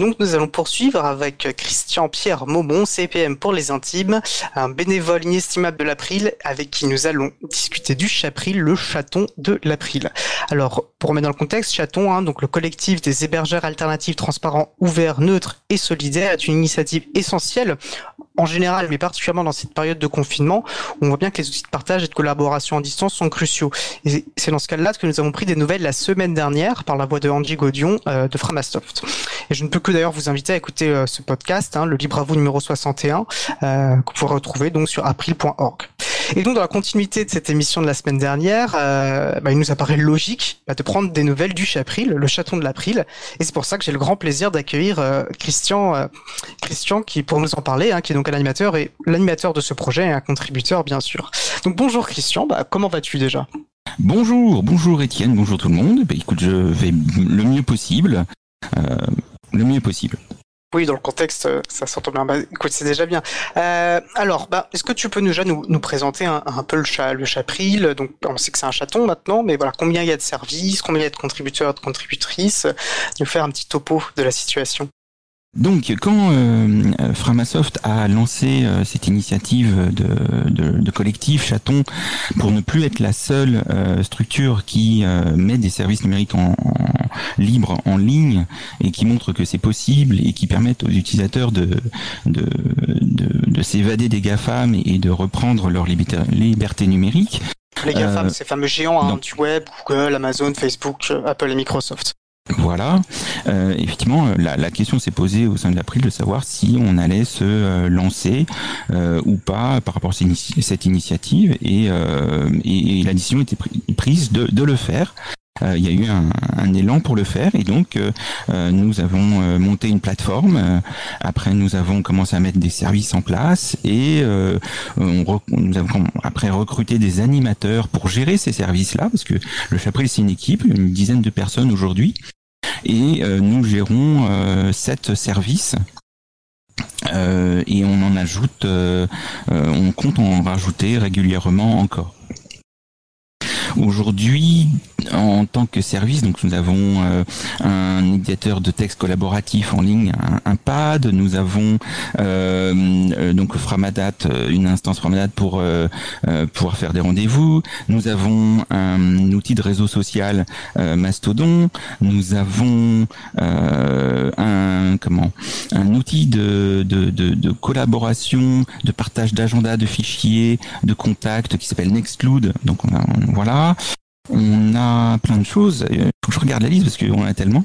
Donc nous allons poursuivre avec Christian-Pierre Maumont, CPM pour les intimes, un bénévole inestimable de l'April, avec qui nous allons discuter du Chapril, le chaton de l'April. Alors, pour remettre dans le contexte, Chaton, hein, donc le collectif des hébergeurs alternatifs transparents, ouverts, neutres et solidaires, est une initiative essentielle en général, mais particulièrement dans cette période de confinement, on voit bien que les outils de partage et de collaboration en distance sont cruciaux. Et c'est dans ce cas-là que nous avons pris des nouvelles la semaine dernière par la voix de Angie Godion euh, de Framasoft. Et je ne peux que d'ailleurs vous inviter à écouter euh, ce podcast, hein, le Libre à vous numéro 61, euh, que vous pourrez retrouver donc sur april.org. Et donc dans la continuité de cette émission de la semaine dernière, euh, bah, il nous apparaît logique bah, de prendre des nouvelles du Chapril, le chaton de l'April. Et c'est pour ça que j'ai le grand plaisir d'accueillir euh, Christian, euh, Christian qui pour nous en parler, hein, qui est donc un animateur et l'animateur de ce projet et un contributeur bien sûr. Donc bonjour Christian, bah, comment vas-tu déjà? Bonjour, bonjour Étienne, bonjour tout le monde. Écoute, je vais le mieux possible. le mieux possible. Oui, dans le contexte, euh, ça s'entend bien. Bah, écoute, c'est déjà bien. Euh, alors, bah, est-ce que tu peux déjà nous, nous présenter un, peu le, chat, le chapril? Donc, on sait que c'est un chaton maintenant, mais voilà, combien il y a de services, combien il y a de contributeurs, de contributrices? Nous faire un petit topo de la situation. Donc, quand euh, Framasoft a lancé euh, cette initiative de, de, de, collectif Chaton pour ne plus être la seule euh, structure qui euh, met des services numériques en, en, libre en ligne et qui montre que c'est possible et qui permettent aux utilisateurs de, de, de s'évader des GAFAM et de reprendre leur liberté, liberté numérique. Les GAFAM, ces fameux géants hein, du web, Google, Amazon, Facebook, Apple et Microsoft. Voilà, euh, effectivement, la, la question s'est posée au sein de l'April de savoir si on allait se euh, lancer euh, ou pas par rapport à cette initiative et, et, la décision était prise de, le faire. Euh, il y a eu un, élan pour le faire et donc euh, nous avons euh, monté une plateforme. après, nous avons commencé à mettre des services en place et nous avons après recruté des animateurs pour gérer ces services-là parce que le Chapril c'est une équipe, une dizaine de personnes aujourd'hui et nous gérons sept services euh, et on en ajoute, euh, on compte en rajouter régulièrement encore. Aujourd'hui, en tant que service, donc nous avons euh, un éditeur de texte collaboratif en ligne, un, pad. Nous avons euh, euh donc Framadat, une instance Framadat pour pouvoir faire des rendez-vous. Nous avons un outil de réseau social Mastodon. Nous avons un comment un outil de, de, de, collaboration, de partage d'agenda, de fichiers, de contacts qui s'appelle Nextcloud. Donc on a, voilà. On a plein de choses. Il faut que je regarde la liste parce qu'on en a tellement.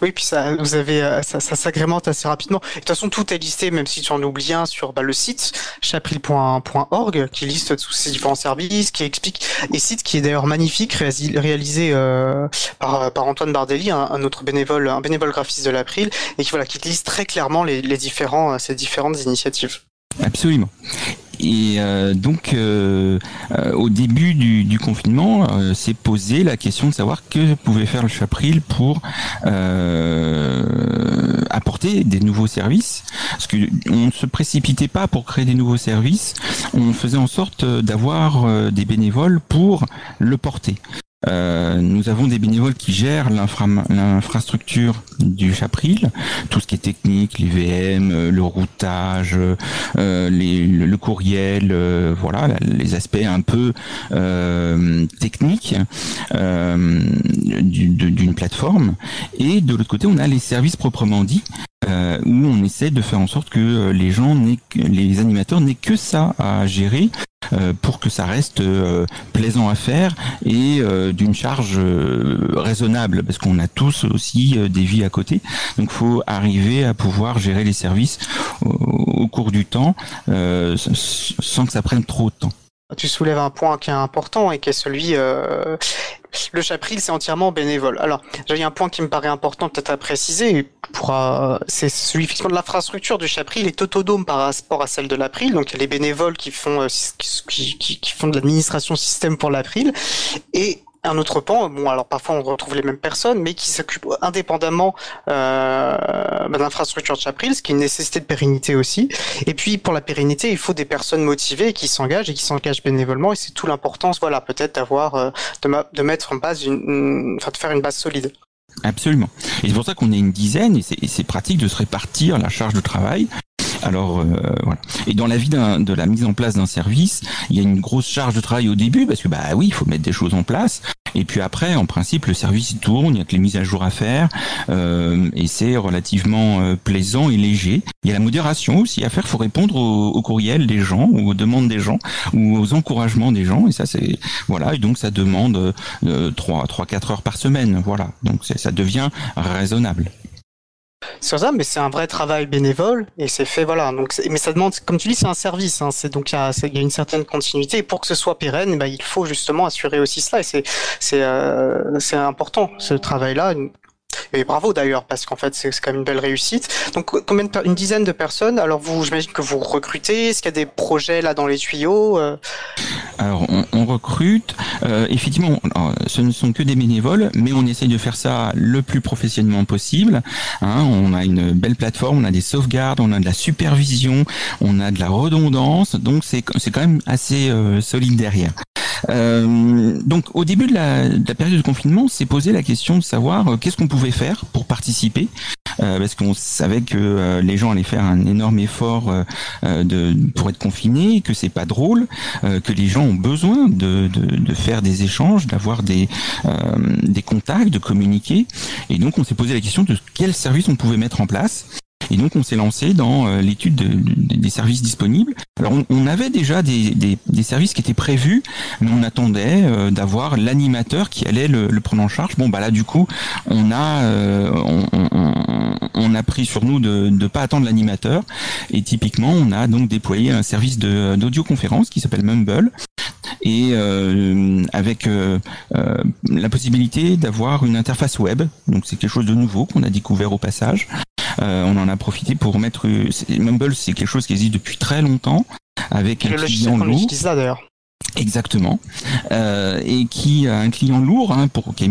Oui, puis ça, vous avez, euh, ça, ça s'agrémente assez rapidement. de toute façon, tout est listé, même si tu en oublies un, sur bah, le site chapril.org, qui liste tous ces différents services, qui explique, et site qui est d'ailleurs magnifique, réalisé euh, par, par Antoine Bardelli, un, un, autre bénévole, un bénévole graphiste de l'April, et qui voilà, qui liste très clairement les, les différents, euh, ces différentes initiatives. Absolument. Et euh, donc, euh, euh, au début du, confinement, s'est posé la question de savoir que pouvait faire le Chapril pour apporter des nouveaux services. Parce que on ne se précipitait pas pour créer des nouveaux services, on faisait en sorte d'avoir des bénévoles pour le porter. Euh, nous avons des bénévoles qui gèrent l'infrastructure du Chapril, tout ce qui est technique, les VM, euh, le routage, euh, le, courriel, euh, voilà, les aspects un peu euh, techniques d'une plateforme. Et de l'autre côté, on a les services proprement dits, euh, où on essaie de faire en sorte que les gens, les animateurs n'aient que ça à gérer euh, pour que ça reste euh, plaisant à faire et euh, d'une charge raisonnable parce qu'on a tous aussi des vies à côté. Donc faut arriver à pouvoir gérer les services au cours du temps sans que ça prenne trop de temps tu soulèves un point qui est important et qui est celui euh, le chapril c'est entièrement bénévole. Alors, a un point qui me paraît important peut-être à préciser c'est celui de l'infrastructure du chapril est autonome par rapport à celle de l'April. Donc il y a les bénévoles qui font euh, qui, qui, qui font de l'administration système pour l'April et un autre pan, bon alors parfois on retrouve les mêmes personnes, mais qui s'occupent indépendamment euh, de l'infrastructure de Chapril, ce qui est une nécessité de pérennité aussi. Et puis pour la pérennité, il faut des personnes motivées qui s'engagent et qui s'engagent bénévolement, et c'est tout l'importance, voilà, peut-être d'avoir, euh, de, de, mettre en base une, enfin de faire une base solide. Absolument. Et c'est pour ça qu'on est une dizaine et c'est pratique de se répartir la charge de travail. Alors euh, voilà. Et dans la vie de la mise en place d'un service, il y a une grosse charge de travail au début parce que bah oui, il faut mettre des choses en place. Et puis après, en principe, le service tourne, il y a que les mises à jour à faire euh, et c'est relativement euh, plaisant et léger. Il y a la modération aussi à faire. Il faut répondre aux, aux, courriels des gens ou aux demandes des gens ou aux encouragements des gens. Et ça c'est voilà. Et donc ça demande euh, trois trois quatre heures par semaine. Voilà. Donc ça devient raisonnable. C'est ça, mais c'est un vrai travail bénévole et c'est fait voilà. Donc, mais ça demande, comme tu dis, c'est un service. Hein, c'est donc il y, a, une certaine continuité et pour que ce soit pérenne, bah, il faut justement assurer aussi cela et c'est euh, important ce travail-là. Et bravo d'ailleurs, parce qu'en fait, c'est quand même une belle réussite. Donc, combien de, une dizaine de personnes? Alors, vous, j'imagine que vous recrutez. Est-ce qu'il y a des projets là dans les tuyaux euh? Alors, on, recrute. Euh, effectivement, ce ne sont que des bénévoles, mais on essaye de faire ça le plus professionnellement possible. Hein, on a une belle plateforme, on a des sauvegardes, on a de la supervision, on a de la redondance. Donc, c'est quand même assez euh, solide derrière. Euh, donc au début de la, de la, période de confinement, on s'est posé la question de savoir euh, qu'est-ce qu'on pouvait faire pour participer, euh, parce qu'on savait que euh, les gens allaient faire un énorme effort de, pour être confinés, que c'est pas drôle, que les gens ont besoin de, de, de faire des échanges, d'avoir des, des contacts, de communiquer, et donc on s'est posé la question de quels services on pouvait mettre en place. Et donc on s'est lancé dans euh, l'étude des services disponibles. Alors on, avait déjà des, services qui étaient prévus, mais on attendait euh, d'avoir l'animateur qui allait le, prendre en charge. Bon bah là du coup on a euh, on, a pris sur nous de ne pas attendre l'animateur et typiquement on a donc déployé un service d'audioconférence qui s'appelle Mumble et avec la possibilité d'avoir une interface web. Donc c'est quelque chose de nouveau qu'on a découvert au passage. Euh, on en a profité pour mettre Mumble, c'est quelque chose qui existe depuis très longtemps avec un client lourd. d'ailleurs. Exactement, euh, et qui a un client lourd hein, pour, qui,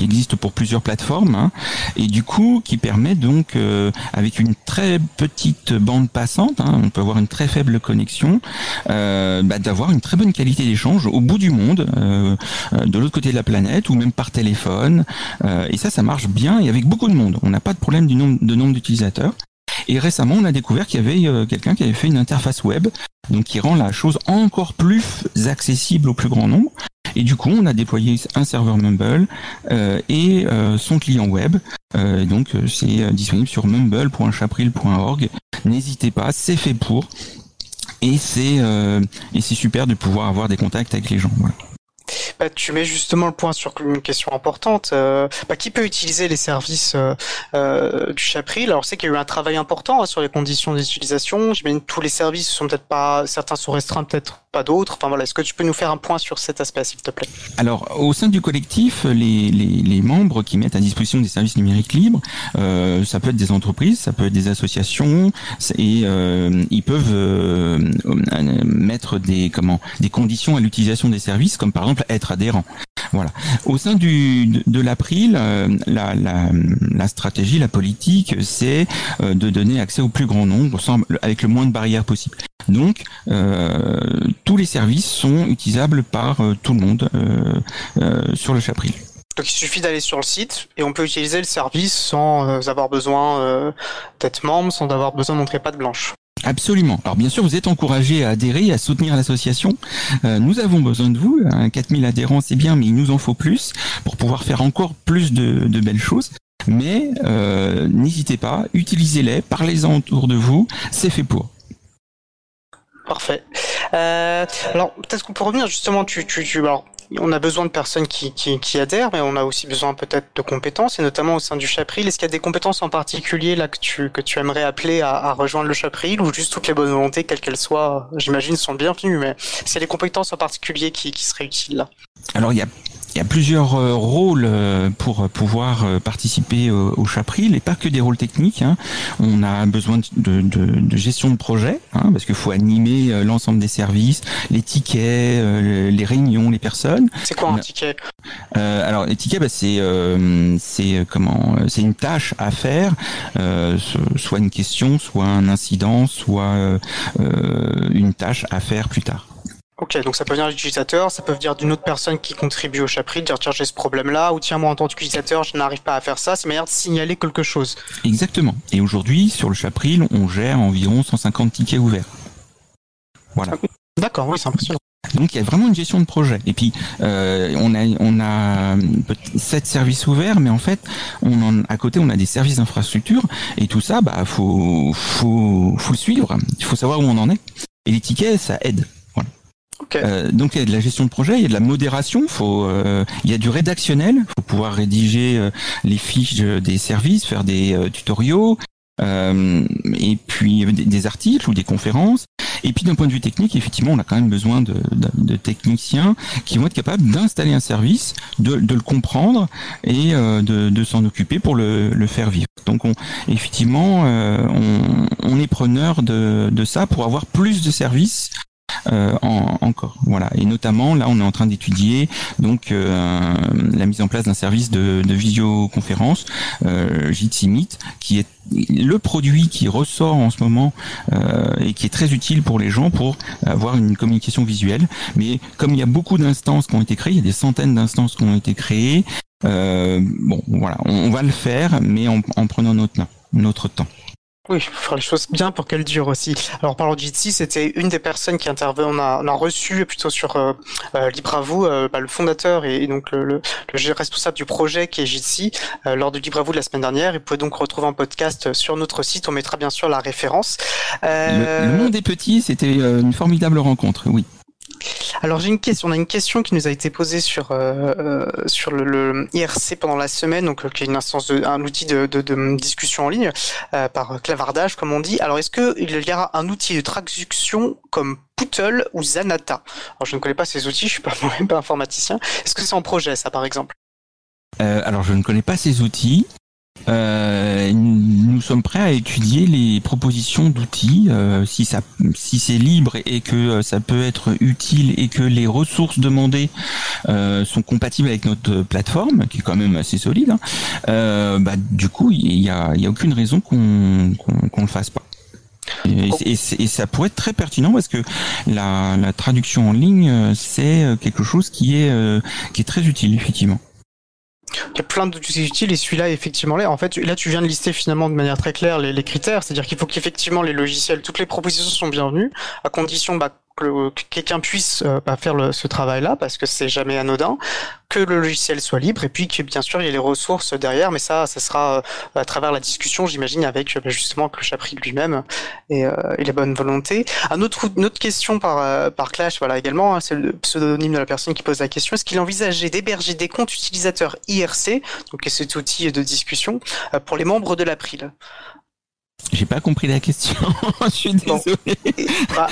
existe pour plusieurs plateformes, hein, et du coup qui permet donc euh, avec une très petite bande passante, hein, on peut avoir une très faible connexion, euh, bah, d'avoir une très bonne qualité d'échange au bout du monde, euh, de l'autre côté de la planète ou même par téléphone, et ça ça marche bien et avec beaucoup de monde. On n'a pas de problème du nombre de nombre d'utilisateurs. Et récemment, on a découvert qu'il y avait euh, quelqu'un qui avait fait une interface web, donc qui rend la chose encore plus accessible au plus grand nombre. Et du coup, on a déployé un serveur Mumble euh, et euh, son client web. donc, c'est disponible sur mumble.chapril.org. N'hésitez pas, c'est fait pour. Et c'est et c'est super de pouvoir avoir des contacts avec les gens. Voilà. Bah, tu mets justement le point sur une question importante. Euh, bah, qui peut utiliser les services euh, euh, du Chapril? Alors, c'est qu'il y a eu un travail important hein, sur les conditions d'utilisation. J'imagine tous les services sont peut-être pas, certains sont restreints, peut-être pas d'autres. Enfin voilà, est-ce que tu peux nous faire un point sur cet aspect, s'il te plaît? Alors, au sein du collectif, les, membres qui mettent à disposition des services numériques libres, ça peut être des entreprises, ça peut être des associations, et ils peuvent mettre des comment des conditions à l'utilisation des services, comme par exemple être adhérent. Voilà. Au sein de, l'April, la, la, stratégie, la politique, c'est de donner accès au plus grand nombre, avec le moins de barrières possible. Donc, euh, tous les services sont utilisables par euh, tout le monde euh, sur le Chapril. Donc il suffit d'aller sur le site et on peut utiliser le service sans avoir besoin d'être membre, sans avoir besoin de montrer patte blanche. Absolument. Alors bien sûr, vous êtes encouragé à adhérer, à soutenir l'association. nous avons besoin de vous. 4000 adhérents, c'est bien, mais il nous en faut plus pour pouvoir faire encore plus de, belles choses. Mais n'hésitez pas, utilisez-les, parlez-en autour de vous, c'est fait pour. Parfait. Euh, alors, peut-être qu'on peut revenir justement, tu, tu, tu on a besoin de personnes qui, qui, qui, adhèrent, mais on a aussi besoin peut-être de compétences, et notamment au sein du Chapril. Est-ce qu'il y a des compétences en particulier là que tu, que tu aimerais appeler à, à rejoindre le Chapril, ou juste toutes les bonnes volontés, quelles qu'elles soient, j'imagine, sont bienvenues, mais c'est les compétences en particulier qui, qui seraient utiles là? Alors, il y a il y a plusieurs euh, rôles euh, pour pouvoir euh, participer au, Chapril et pas que des rôles techniques. Hein. On a besoin de, de, de gestion de projet hein, parce qu'il faut animer l'ensemble des services, les tickets, les réunions, les personnes. C'est quoi un ticket? euh, Alors les tickets, bah, c'est c'est comment C'est une tâche à faire, euh, soit une question, soit un incident, soit une tâche à faire plus tard. Ok, donc ça peut venir d'utilisateur, ça peut venir d'une autre personne qui contribue au chapitre, dire tiens j'ai ce problème-là, ou tiens moi en tant qu'utilisateur je n'arrive pas à faire ça, c'est une manière de signaler quelque chose. Exactement. Et aujourd'hui sur le chapril, on gère environ 150 tickets ouverts. Voilà. D'accord, oui c'est impressionnant. Donc il y a vraiment une gestion de projet. Et puis euh, on a on a sept services ouverts, mais en fait on en, à côté on a des services d'infrastructure et tout ça bah faut faut faut le suivre. Il faut savoir où on en est. Et les tickets ça aide. Euh, donc il y a de la gestion de projet, il y a de la modération, faut, euh, il y a du rédactionnel, faut pouvoir rédiger euh, les fiches des services, faire des tutoriaux, et puis des, articles ou des conférences. Et puis d'un point de vue technique, effectivement, on a quand même besoin de, de, techniciens qui vont être capables d'installer un service, de, de, le comprendre et de, de s'en occuper pour le, le, faire vivre. Donc on, effectivement, on, on, est preneur de, de ça pour avoir plus de services euh, encore. Voilà. Et notamment, là, on est en train d'étudier donc euh, la mise en place d'un service de, de visioconférence, euh, Jitsi Meet, qui est le produit qui ressort en ce moment euh, et qui est très utile pour les gens pour avoir une communication visuelle. Mais comme il y a beaucoup d'instances qui ont été créées, il y a des centaines d'instances qui ont été créées. Euh, bon, voilà, on, va le faire, mais en, en prenant notre, notre temps. Oui, il faut faire les choses bien pour qu'elles durent aussi. Alors, parlant de Jitsi, c'était une des personnes qui intervenait. On a, on a reçu plutôt sur euh, euh Libre à vous, euh, bah, le fondateur et, donc le, le, le, responsable du projet qui est Jitsi euh, lors de Libre à vous de la semaine dernière. Vous pouvez donc retrouver un podcast sur notre site. On mettra bien sûr la référence. Le, le monde est petit, c'était une formidable rencontre, oui. Alors j'ai une question, on a une question qui nous a été posée sur euh, euh le, IRC pendant la semaine, donc euh, qui est une instance, un outil de, discussion en ligne par clavardage comme on dit. Alors est-ce que il y aura un outil de traduction comme Pootle ou Zanata? Alors je ne connais pas ces outils, je suis pas informaticien. Est-ce que c'est en projet ça par exemple? Alors je ne connais pas ces outils. Euh, nous sommes prêts à étudier les propositions d'outils euh, si ça si c'est libre et que euh, ça peut être utile et que les ressources demandées euh, sont compatibles avec notre plateforme qui est quand même assez solide hein, bah, du coup il y a, y a aucune raison qu'on qu'on le fasse pas. Et, et, et, ça pourrait être très pertinent parce que la, la traduction en ligne c'est quelque chose qui est qui est très utile effectivement il y a plein d'outils utiles et celui-là effectivement là en fait là tu viens de lister finalement de manière très claire les, les critères. C'est-à-dire qu'il faut qu'effectivement les logiciels toutes les propositions sont bienvenues à condition bah, que, quelqu'un puisse euh, bah, faire ce travail-là, parce que c'est jamais anodin, que le logiciel soit libre, et puis que bien sûr il y ait les ressources derrière, mais ça, ça sera euh, à travers la discussion, j'imagine, avec euh, bah, justement le chapitre lui-même et, et, les bonnes volontés. Une autre question par, par Clash, voilà également, hein, c'est le pseudonyme de la personne qui pose la question. Est-ce qu'il envisageait d'héberger des comptes utilisateurs IRC, donc cet outil de discussion, pour les membres de l'April? J'ai pas compris la question. je suis désolé. Bah,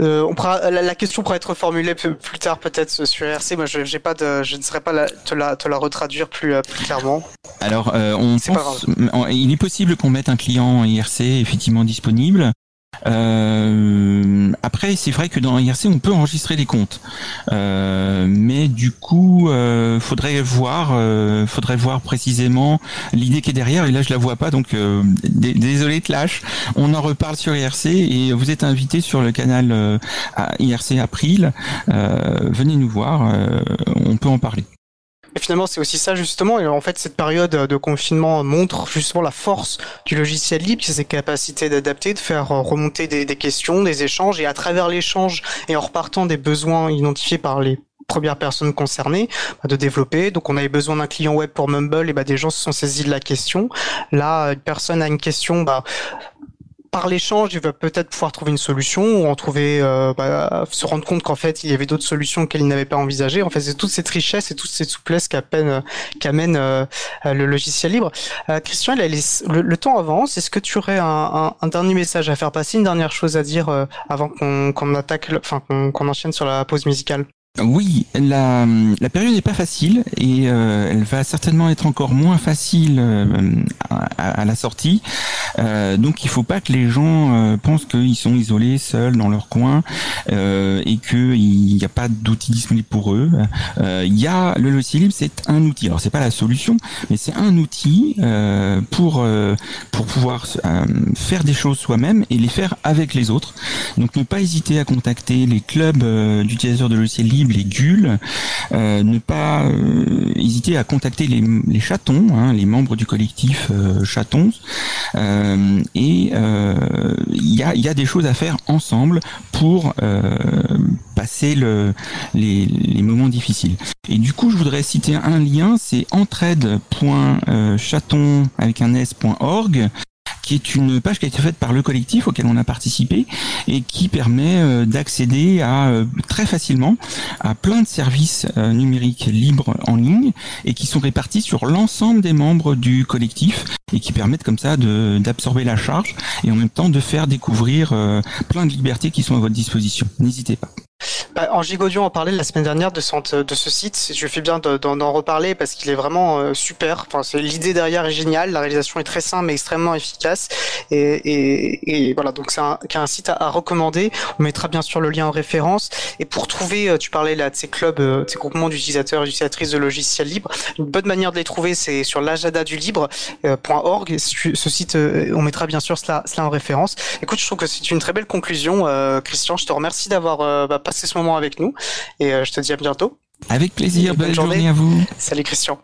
euh, on pourra, la, question pourra être formulée plus tard peut-être sur IRC. Moi, je, j'ai pas de, je ne saurais pas la, te, la, te la retraduire plus, euh, plus clairement. Alors, euh, on pense, il est possible qu'on mette un client IRC effectivement disponible. Euh, après, c'est vrai que dans IRC, on peut enregistrer les comptes, euh, mais du coup, euh, faudrait voir, euh, faudrait voir précisément l'idée qui est derrière. Et là, je la vois pas, donc euh, désolé, Clash. On en reparle sur IRC et vous êtes invité sur le canal IRC April. venez nous voir, on peut en parler. Et finalement, c'est aussi ça justement. Et en fait, cette période de confinement montre justement la force du logiciel libre, ses capacités d'adapter, de faire remonter des, questions, des échanges, et à travers l'échange et en repartant des besoins identifiés par les premières personnes concernées bah, de développer. Donc on avait besoin d'un client web pour Mumble et bah des gens se sont saisis de la question. Là, une personne a une question, bah par l'échange, il va peut-être pouvoir trouver une solution ou en trouver, euh, bah, se rendre compte qu'en fait, il y avait d'autres solutions qu'elle n'avait pas envisagées. En fait, c'est toute cette richesse et toute cette souplesse qu'amène qu'amène euh, le logiciel libre. Euh, Christian, le, temps avance. Est-ce que tu aurais un, un, dernier message à faire passer, une dernière chose à dire euh, avant qu'on attaque, enfin qu'on enchaîne sur la pause musicale? Oui, la, période n'est pas facile et euh, elle va certainement être encore moins facile euh, à, la sortie. donc il faut pas que les gens pensent qu'ils sont isolés, seuls dans leur coin et qu'il n'y a pas d'outils disponibles pour eux. Il y a le logiciel libre, c'est un outil. Alors c'est pas la solution, mais c'est un outil pour pour pouvoir faire des choses soi-même et les faire avec les autres. Donc ne pas hésiter à contacter les clubs d'utilisateurs de logiciels libres, les GUL, ne pas hésiter à contacter les, chatons, hein, les membres du collectif euh, chatons, euh, et euh, il y a, des choses à faire ensemble pour passer le, les, les, moments difficiles. Et du coup, je voudrais citer un lien, c'est entraide.chaton avec un s.org qui est une page qui a été faite par le collectif auquel on a participé et qui permet euh, d'accéder à euh, très facilement à plein de services euh, numériques libres en ligne et qui sont répartis sur l'ensemble des membres du collectif et qui permettent comme ça d'absorber la charge et en même temps de faire découvrir plein de libertés qui sont à votre disposition. N'hésitez pas. Bah, en Gigaudio, on parlait la semaine dernière de, ce, site. Je fais bien d'en reparler parce qu'il est vraiment euh, super. Enfin, l'idée derrière est géniale. La réalisation est très simple mais extrêmement efficace. Et, voilà, donc c'est un, site à, recommander. On mettra bien sûr le lien en référence. Et pour trouver, euh, tu parlais là de ces clubs, euh, de ces groupements d'utilisateurs et d'utilisatrices de logiciels libres. Une bonne manière de les trouver, c'est sur l'agenda du libre.org. Ce site, on mettra bien sûr cela, en référence. Écoute, je trouve que c'est une très belle conclusion. Christian, je te remercie d'avoir bah, passé ce moment avec nous. Et euh, je te dis à bientôt. Avec plaisir, bonne, journée à vous. Salut Christian.